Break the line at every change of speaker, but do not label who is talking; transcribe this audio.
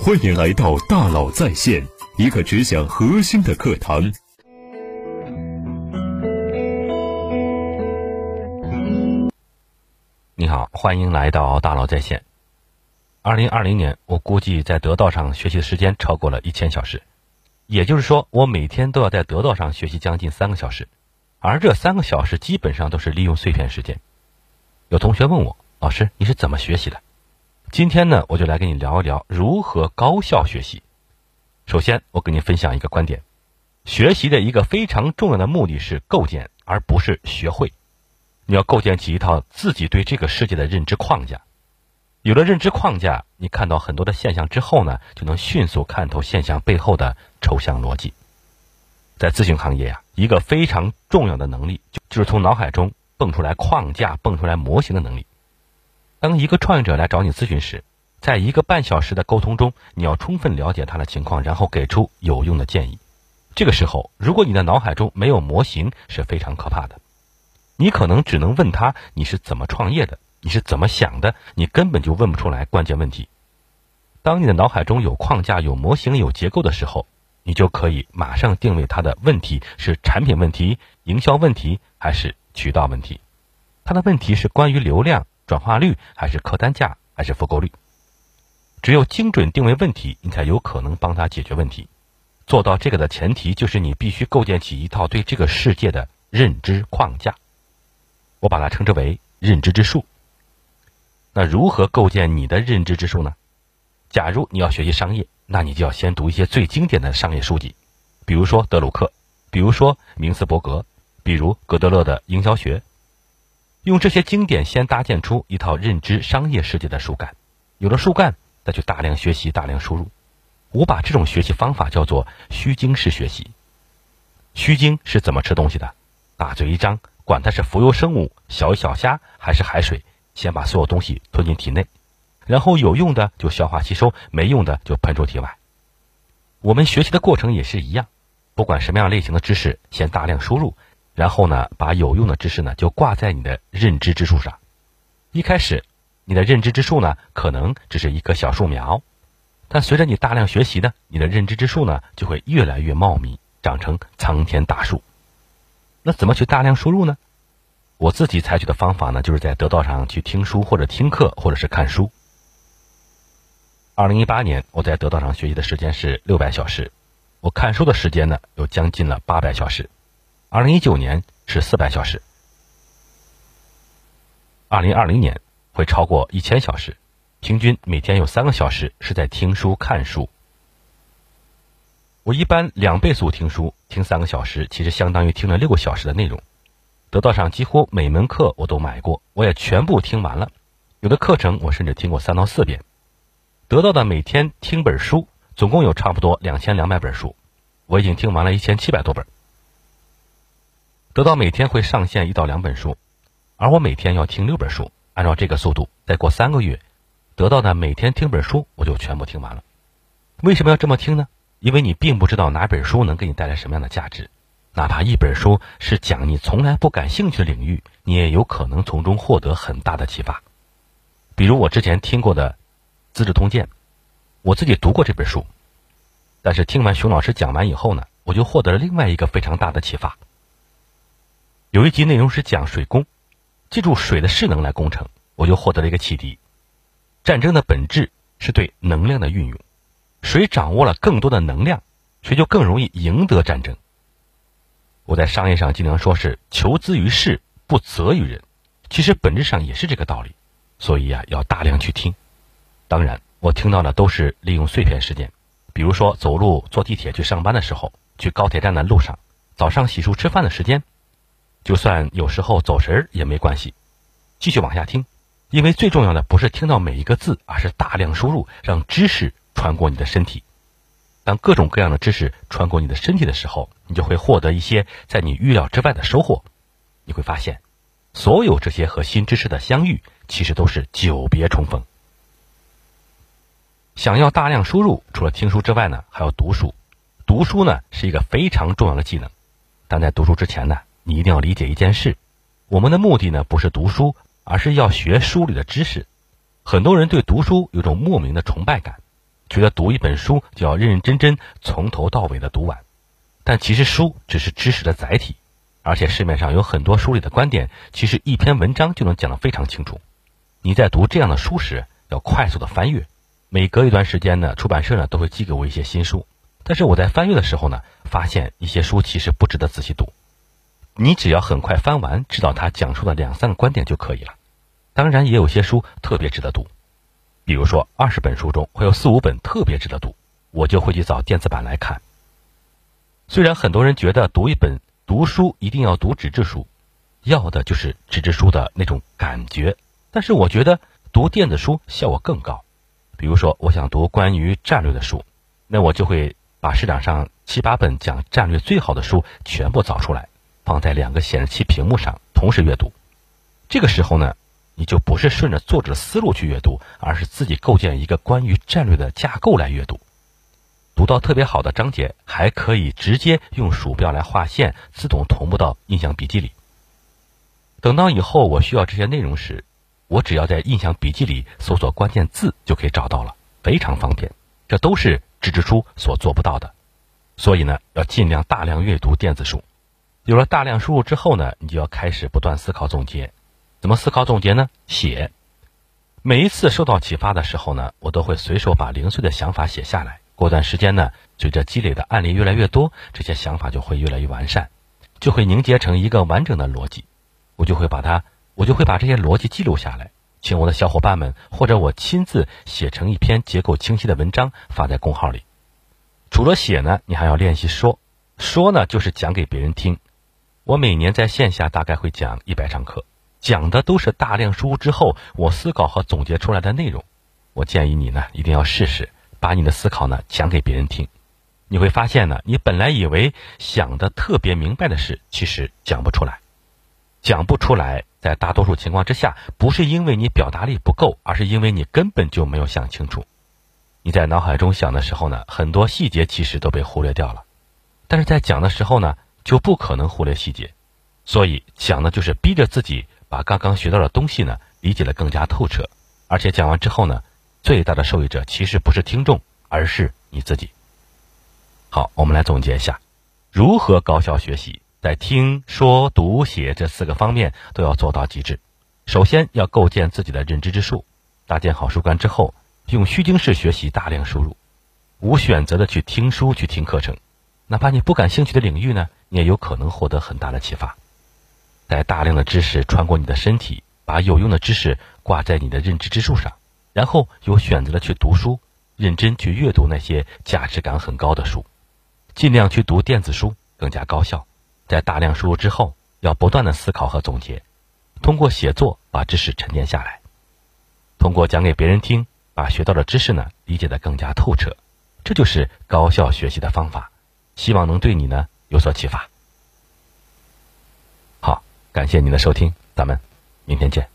欢迎来到大佬在线，一个只讲核心的课堂。
你好，欢迎来到大佬在线。二零二零年，我估计在得道上学习的时间超过了一千小时，也就是说，我每天都要在得道上学习将近三个小时，而这三个小时基本上都是利用碎片时间。有同学问我，老师，你是怎么学习的？今天呢，我就来跟你聊一聊如何高效学习。首先，我跟你分享一个观点：学习的一个非常重要的目的是构建，而不是学会。你要构建起一套自己对这个世界的认知框架。有了认知框架，你看到很多的现象之后呢，就能迅速看透现象背后的抽象逻辑。在咨询行业呀，一个非常重要的能力，就就是从脑海中蹦出来框架、蹦出来模型的能力。当一个创业者来找你咨询时，在一个半小时的沟通中，你要充分了解他的情况，然后给出有用的建议。这个时候，如果你的脑海中没有模型，是非常可怕的。你可能只能问他你是怎么创业的，你是怎么想的，你根本就问不出来关键问题。当你的脑海中有框架、有模型、有结构的时候，你就可以马上定位他的问题是产品问题、营销问题还是渠道问题。他的问题是关于流量。转化率还是客单价还是复购率？只有精准定位问题，你才有可能帮他解决问题。做到这个的前提就是你必须构建起一套对这个世界的认知框架，我把它称之为认知之树。那如何构建你的认知之树呢？假如你要学习商业，那你就要先读一些最经典的商业书籍，比如说德鲁克，比如说明斯伯格，比如格德勒的营销学。用这些经典先搭建出一套认知商业世界的树干，有了树干，再去大量学习、大量输入。我把这种学习方法叫做虚惊式学习。虚惊是怎么吃东西的？大嘴一张，管它是浮游生物、小鱼小虾还是海水，先把所有东西吞进体内，然后有用的就消化吸收，没用的就喷出体外。我们学习的过程也是一样，不管什么样类型的知识，先大量输入。然后呢，把有用的知识呢就挂在你的认知之树上。一开始，你的认知之树呢可能只是一棵小树苗，但随着你大量学习呢，你的认知之树呢就会越来越茂密，长成苍天大树。那怎么去大量输入呢？我自己采取的方法呢，就是在得道上去听书或者听课或者是看书。二零一八年，我在得道上学习的时间是六百小时，我看书的时间呢有将近了八百小时。二零一九年是四百小时，二零二零年会超过一千小时，平均每天有三个小时是在听书看书。我一般两倍速听书，听三个小时，其实相当于听了六个小时的内容。得到上几乎每门课我都买过，我也全部听完了。有的课程我甚至听过三到四遍。得到的每天听本书，总共有差不多两千两百本书，我已经听完了一千七百多本。得到每天会上线一到两本书，而我每天要听六本书。按照这个速度，再过三个月，得到的每天听本书我就全部听完了。为什么要这么听呢？因为你并不知道哪本书能给你带来什么样的价值，哪怕一本书是讲你从来不感兴趣的领域，你也有可能从中获得很大的启发。比如我之前听过的《资治通鉴》，我自己读过这本书，但是听完熊老师讲完以后呢，我就获得了另外一个非常大的启发。有一集内容是讲水工，借助水的势能来攻城，我就获得了一个启迪：战争的本质是对能量的运用，谁掌握了更多的能量，谁就更容易赢得战争。我在商业上经常说是求资于事，不责于人，其实本质上也是这个道理。所以呀，要大量去听。当然，我听到的都是利用碎片时间，比如说走路、坐地铁去上班的时候，去高铁站的路上，早上洗漱吃饭的时间。就算有时候走神儿也没关系，继续往下听，因为最重要的不是听到每一个字，而是大量输入，让知识穿过你的身体。当各种各样的知识穿过你的身体的时候，你就会获得一些在你预料之外的收获。你会发现，所有这些和新知识的相遇，其实都是久别重逢。想要大量输入，除了听书之外呢，还要读书。读书呢是一个非常重要的技能，但在读书之前呢。你一定要理解一件事，我们的目的呢不是读书，而是要学书里的知识。很多人对读书有种莫名的崇拜感，觉得读一本书就要认认真真从头到尾的读完，但其实书只是知识的载体，而且市面上有很多书里的观点，其实一篇文章就能讲得非常清楚。你在读这样的书时，要快速的翻阅，每隔一段时间呢，出版社呢都会寄给我一些新书，但是我在翻阅的时候呢，发现一些书其实不值得仔细读。你只要很快翻完，知道他讲述的两三个观点就可以了。当然，也有些书特别值得读。比如说，二十本书中会有四五本特别值得读，我就会去找电子版来看。虽然很多人觉得读一本读书一定要读纸质书，要的就是纸质书的那种感觉，但是我觉得读电子书效果更高。比如说，我想读关于战略的书，那我就会把市场上七八本讲战略最好的书全部找出来，放在两个显示器屏幕上同时阅读。这个时候呢。你就不是顺着作者的思路去阅读，而是自己构建一个关于战略的架构来阅读。读到特别好的章节，还可以直接用鼠标来划线，自动同步到印象笔记里。等到以后我需要这些内容时，我只要在印象笔记里搜索关键字就可以找到了，非常方便。这都是纸质书所做不到的。所以呢，要尽量大量阅读电子书。有了大量输入之后呢，你就要开始不断思考总结。怎么思考总结呢？写。每一次受到启发的时候呢，我都会随手把零碎的想法写下来。过段时间呢，随着积累的案例越来越多，这些想法就会越来越完善，就会凝结成一个完整的逻辑。我就会把它，我就会把这些逻辑记录下来，请我的小伙伴们或者我亲自写成一篇结构清晰的文章发在公号里。除了写呢，你还要练习说。说呢，就是讲给别人听。我每年在线下大概会讲一百场课。讲的都是大量输入之后，我思考和总结出来的内容。我建议你呢，一定要试试把你的思考呢讲给别人听。你会发现呢，你本来以为想的特别明白的事，其实讲不出来。讲不出来，在大多数情况之下，不是因为你表达力不够，而是因为你根本就没有想清楚。你在脑海中想的时候呢，很多细节其实都被忽略掉了。但是在讲的时候呢，就不可能忽略细节。所以讲的就是逼着自己。把刚刚学到的东西呢理解的更加透彻，而且讲完之后呢，最大的受益者其实不是听众，而是你自己。好，我们来总结一下，如何高效学习，在听说读写这四个方面都要做到极致。首先要构建自己的认知之树，搭建好书观之后，用虚惊式学习大量输入，无选择的去听书去听课程，哪怕你不感兴趣的领域呢，你也有可能获得很大的启发。在大量的知识穿过你的身体，把有用的知识挂在你的认知之树上，然后有选择的去读书，认真去阅读那些价值感很高的书，尽量去读电子书，更加高效。在大量输入之后，要不断的思考和总结，通过写作把知识沉淀下来，通过讲给别人听，把学到的知识呢理解的更加透彻，这就是高效学习的方法。希望能对你呢有所启发。好感谢您的收听，咱们明天见。